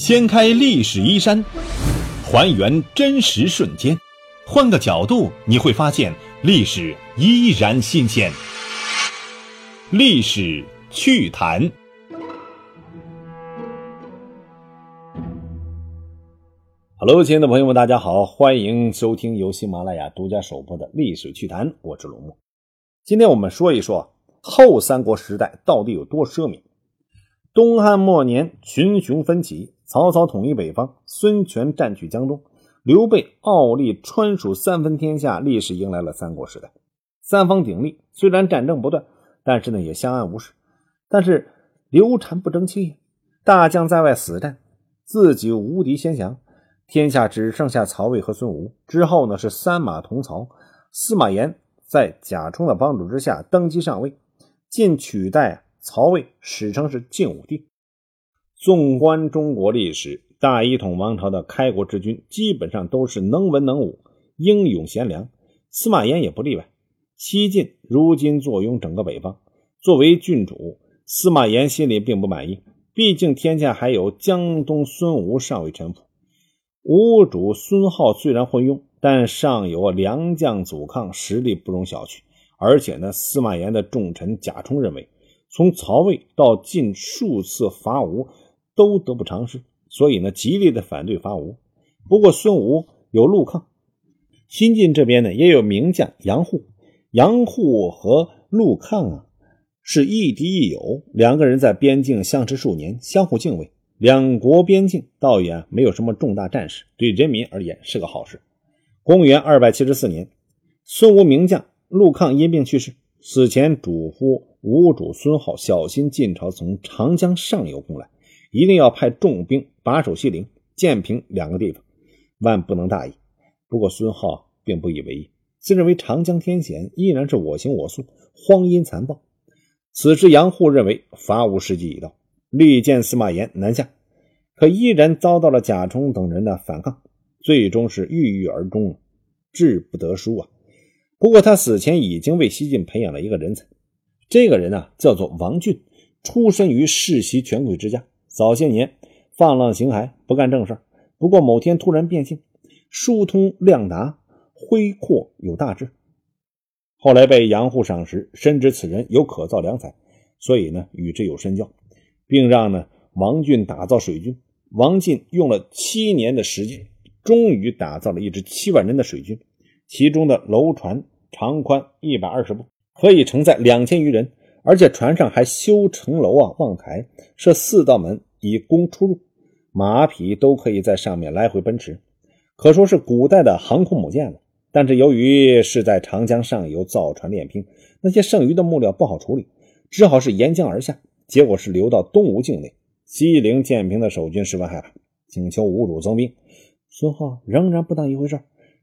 掀开历史衣衫，还原真实瞬间，换个角度你会发现历史依然新鲜。历史趣谈。Hello，亲爱的朋友们，大家好，欢迎收听由喜马拉雅独家首播的《历史趣谈》，我是龙木。今天我们说一说后三国时代到底有多奢靡。东汉末年，群雄纷起，曹操统一北方，孙权占据江东，刘备傲立川蜀三分天下，历史迎来了三国时代。三方鼎立，虽然战争不断，但是呢也相安无事。但是刘禅不争气呀，大将在外死战，自己无敌先降。天下只剩下曹魏和孙吴，之后呢是三马同曹。司马炎在贾充的帮助之下登基上位，晋取代曹魏，史称是晋武帝。纵观中国历史，大一统王朝的开国之君基本上都是能文能武、英勇贤良，司马炎也不例外。西晋如今坐拥整个北方，作为郡主，司马炎心里并不满意，毕竟天下还有江东孙吴尚未臣服。吴主孙皓虽然昏庸，但尚有良将阻抗，实力不容小觑。而且呢，司马炎的重臣贾充认为，从曹魏到晋数次伐吴都得不偿失，所以呢，极力的反对伐吴。不过孙吴有陆抗，新晋这边呢也有名将杨户。杨户和陆抗啊是亦敌亦友，两个人在边境相持数年，相互敬畏。两国边境倒也没有什么重大战事，对人民而言是个好事。公元二百七十四年，孙吴名将陆抗因病去世，死前嘱咐吴主孙皓小心晋朝从长江上游攻来，一定要派重兵把守西陵、建平两个地方，万不能大意。不过孙皓并不以为意，自认为长江天险，依然是我行我素，荒淫残暴。此时杨户认为伐吴时机已到。力荐司马炎南下，可依然遭到了贾充等人的反抗，最终是郁郁而终，志不得书啊。不过他死前已经为西晋培养了一个人才，这个人呢叫做王浚，出身于世袭权贵之家，早些年放浪形骸，不干正事不过某天突然变性，疏通量达，挥阔有大志。后来被杨户赏识，深知此人有可造良才，所以呢与之有深交。并让呢王俊打造水军。王进用了七年的时间，终于打造了一支七万人的水军，其中的楼船长宽一百二十步，可以承载两千余人，而且船上还修城楼啊、望台，设四道门以供出入，马匹都可以在上面来回奔驰，可说是古代的航空母舰了。但是由于是在长江上游造船练兵，那些剩余的木料不好处理，只好是沿江而下。结果是流到东吴境内，西陵建平的守军十分害怕，请求吴主增兵。孙浩仍然不当一回事，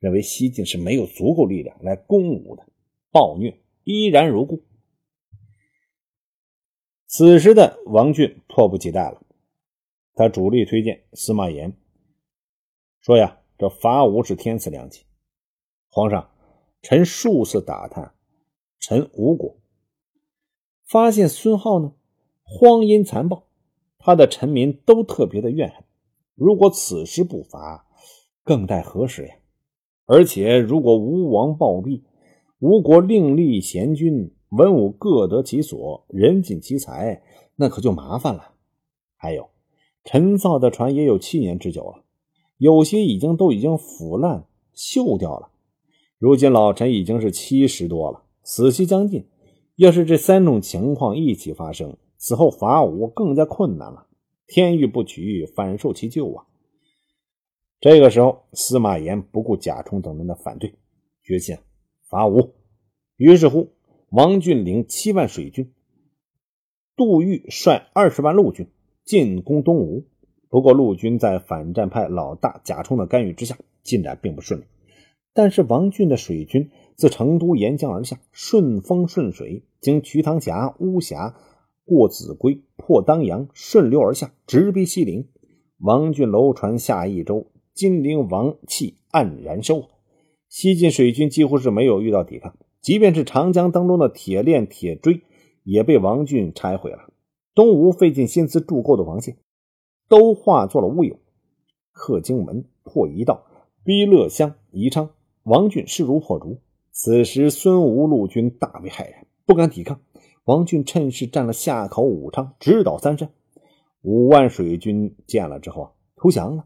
认为西晋是没有足够力量来攻吴的，暴虐依然如故。此时的王俊迫不及待了，他主力推荐司马炎，说呀：“这伐吴是天赐良机，皇上，臣数次打探臣吴国，发现孙皓呢。”荒淫残暴，他的臣民都特别的怨恨。如果此时不伐，更待何时呀？而且，如果吴王暴毙，吴国另立贤君，文武各得其所，人尽其才，那可就麻烦了。还有，陈造的船也有七年之久了，有些已经都已经腐烂锈掉了。如今老臣已经是七十多了，死期将近。要是这三种情况一起发生，此后伐吴更加困难了，天欲不取，反受其咎啊！这个时候，司马炎不顾贾充等人的反对，决心伐吴。于是乎，王浚领七万水军，杜预率二十万陆军进攻东吴。不过，陆军在反战派老大贾充的干预之下，进展并不顺利。但是，王浚的水军自成都沿江而下，顺风顺水，经瞿塘峡、巫峡。过秭归，破当阳，顺流而下，直逼西陵。王浚楼船下益州，金陵王气黯然收。西晋水军几乎是没有遇到抵抗，即便是长江当中的铁链、铁锥，也被王俊拆毁了。东吴费尽心思筑构的防线，都化作了乌有。克荆门、破夷道、逼乐乡、宜昌，王俊势如破竹。此时孙吴陆军大为骇然，不敢抵抗。王俊趁势占了夏口、武昌，直捣三山。五万水军见了之后啊，投降了。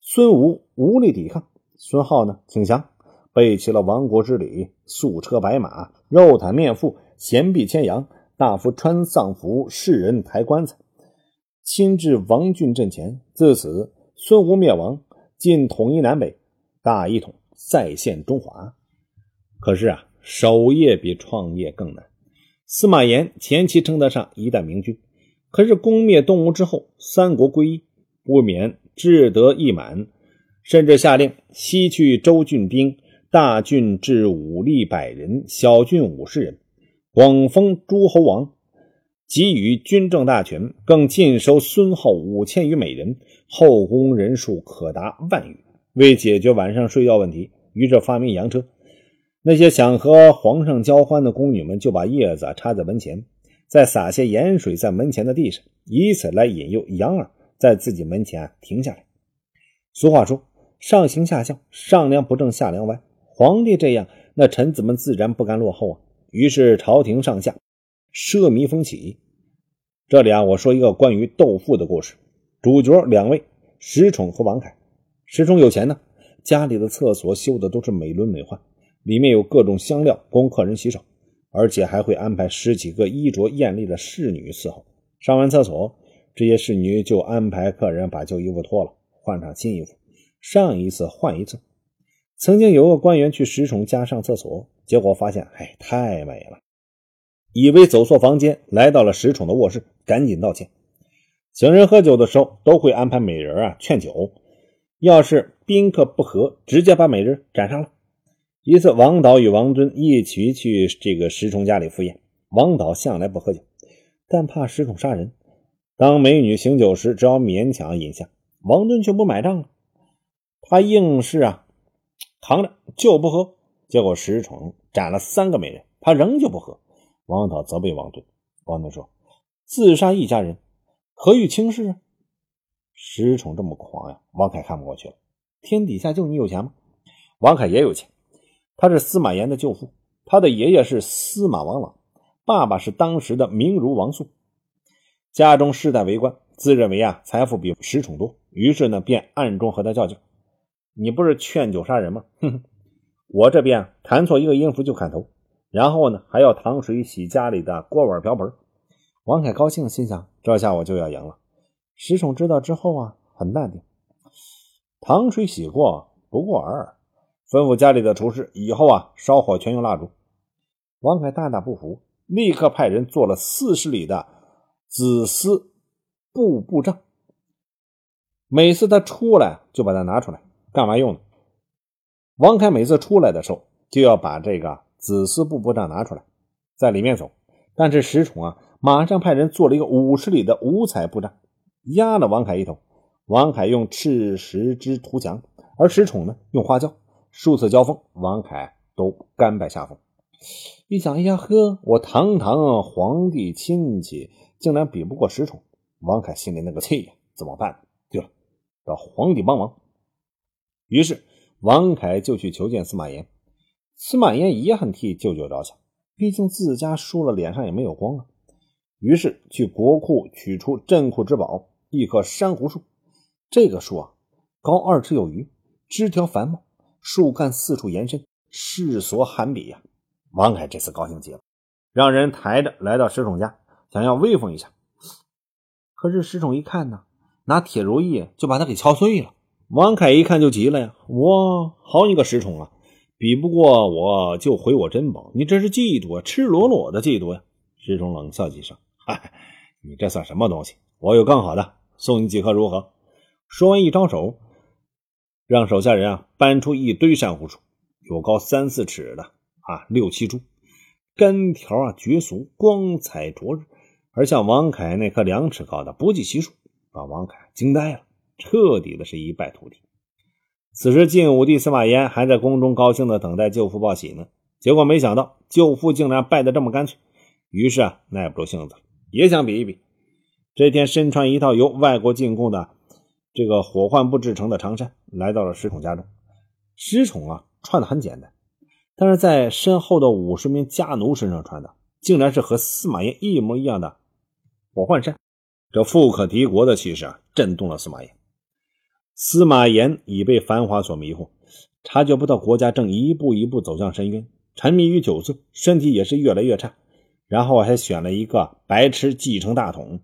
孙吴无力抵抗，孙浩呢，请降，备齐了亡国之礼，素车白马，肉袒面腹，衔璧牵羊，大夫穿丧服，世人抬棺材，亲至王俊阵前。自此，孙吴灭亡，晋统一南北，大一统，再现中华。可是啊，守业比创业更难。司马炎前期称得上一代明君，可是攻灭东吴之后，三国归一，不免志得意满，甚至下令西去州郡兵，大郡至武力百人，小郡五十人，广封诸侯王，给予军政大权，更尽收孙后五千余美人，后宫人数可达万余。为解决晚上睡觉问题，于是发明洋车。那些想和皇上交欢的宫女们，就把叶子插在门前，再撒些盐水在门前的地上，以此来引诱羊儿在自己门前停下来。俗话说：“上行下效，上梁不正下梁歪。”皇帝这样，那臣子们自然不甘落后啊。于是朝廷上下奢靡风起。这里啊，我说一个关于斗富的故事，主角两位石崇和王凯。石崇有钱呢，家里的厕所修的都是美轮美奂。里面有各种香料供客人洗手，而且还会安排十几个衣着艳丽的侍女伺候。上完厕所，这些侍女就安排客人把旧衣服脱了，换上新衣服，上一次换一次。曾经有个官员去石崇家上厕所，结果发现，哎，太美了，以为走错房间，来到了石崇的卧室，赶紧道歉。请人喝酒的时候，都会安排美人啊劝酒，要是宾客不和，直接把美人斩杀了。一次，王导与王敦一起去这个石崇家里赴宴。王导向来不喝酒，但怕石崇杀人，当美女醒酒时，只好勉强饮下。王敦却不买账了，他硬是啊扛着就不喝。结果石崇斩了三个美人，他仍旧不喝。王导责备王敦，王敦说：“自杀一家人，何欲轻视？”石崇这么狂呀，王凯看不过去了。天底下就你有钱吗？王凯也有钱。他是司马炎的舅父，他的爷爷是司马王朗，爸爸是当时的名儒王肃，家中世代为官，自认为啊财富比石崇多，于是呢便暗中和他较劲。你不是劝酒杀人吗？哼哼，我这边弹错一个音符就砍头，然后呢还要糖水洗家里的锅碗瓢盆。王凯高兴，心想这下我就要赢了。石崇知道之后啊，很淡定，糖水洗过，不过尔尔。吩咐家里的厨师以后啊，烧火全用蜡烛。王凯大大不服，立刻派人做了四十里的紫丝布布帐。每次他出来就把它拿出来，干嘛用呢？王凯每次出来的时候就要把这个紫丝布布帐拿出来，在里面走。但是石崇啊，马上派人做了一个五十里的五彩布帐，压了王凯一头。王凯用赤石之涂墙，而石崇呢，用花椒。数次交锋，王凯都甘拜下风。一想，哎呀呵，我堂堂皇帝亲戚，竟然比不过石崇。王凯心里那个气呀，怎么办？对了，找皇帝帮忙。于是，王凯就去求见司马炎。司马炎也很替舅舅着想，毕竟自家输了，脸上也没有光啊。于是，去国库取出镇库之宝——一棵珊瑚树。这个树啊，高二尺有余，枝条繁茂。树干四处延伸，世所罕比呀！王凯这次高兴极了，让人抬着来到石崇家，想要威风一下。可是石崇一看呢，拿铁如意就把他给敲碎了。王凯一看就急了呀：“我好你个石崇啊，比不过我就毁我珍宝，你这是嫉妒啊，赤裸裸的嫉妒呀！”石崇冷笑几声：“嗨，你这算什么东西？我有更好的，送你几颗如何？”说完一招手。让手下人啊搬出一堆珊瑚树，有高三四尺的啊，六七株，根条啊绝俗，光彩灼日。而像王凯那棵两尺高的不计其数，把王凯惊呆了，彻底的是一败涂地。此时晋武帝司马炎还在宫中高兴的等待舅父报喜呢，结果没想到舅父竟然败得这么干脆，于是啊耐不住性子，也想比一比。这天，身穿一套由外国进贡的这个火浣布制成的长衫，来到了石崇家中。石崇啊，穿的很简单，但是在身后的五十名家奴身上穿的，竟然是和司马炎一模一样的火浣衫。这富可敌国的气势啊，震动了司马炎。司马炎已被繁华所迷惑，察觉不到国家正一步一步走向深渊，沉迷于酒色，身体也是越来越差。然后还选了一个白痴继承大统，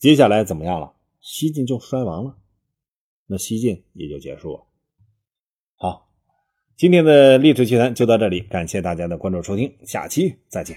接下来怎么样了？西晋就衰亡了，那西晋也就结束了。好，今天的历史趣谈就到这里，感谢大家的关注收听，下期再见。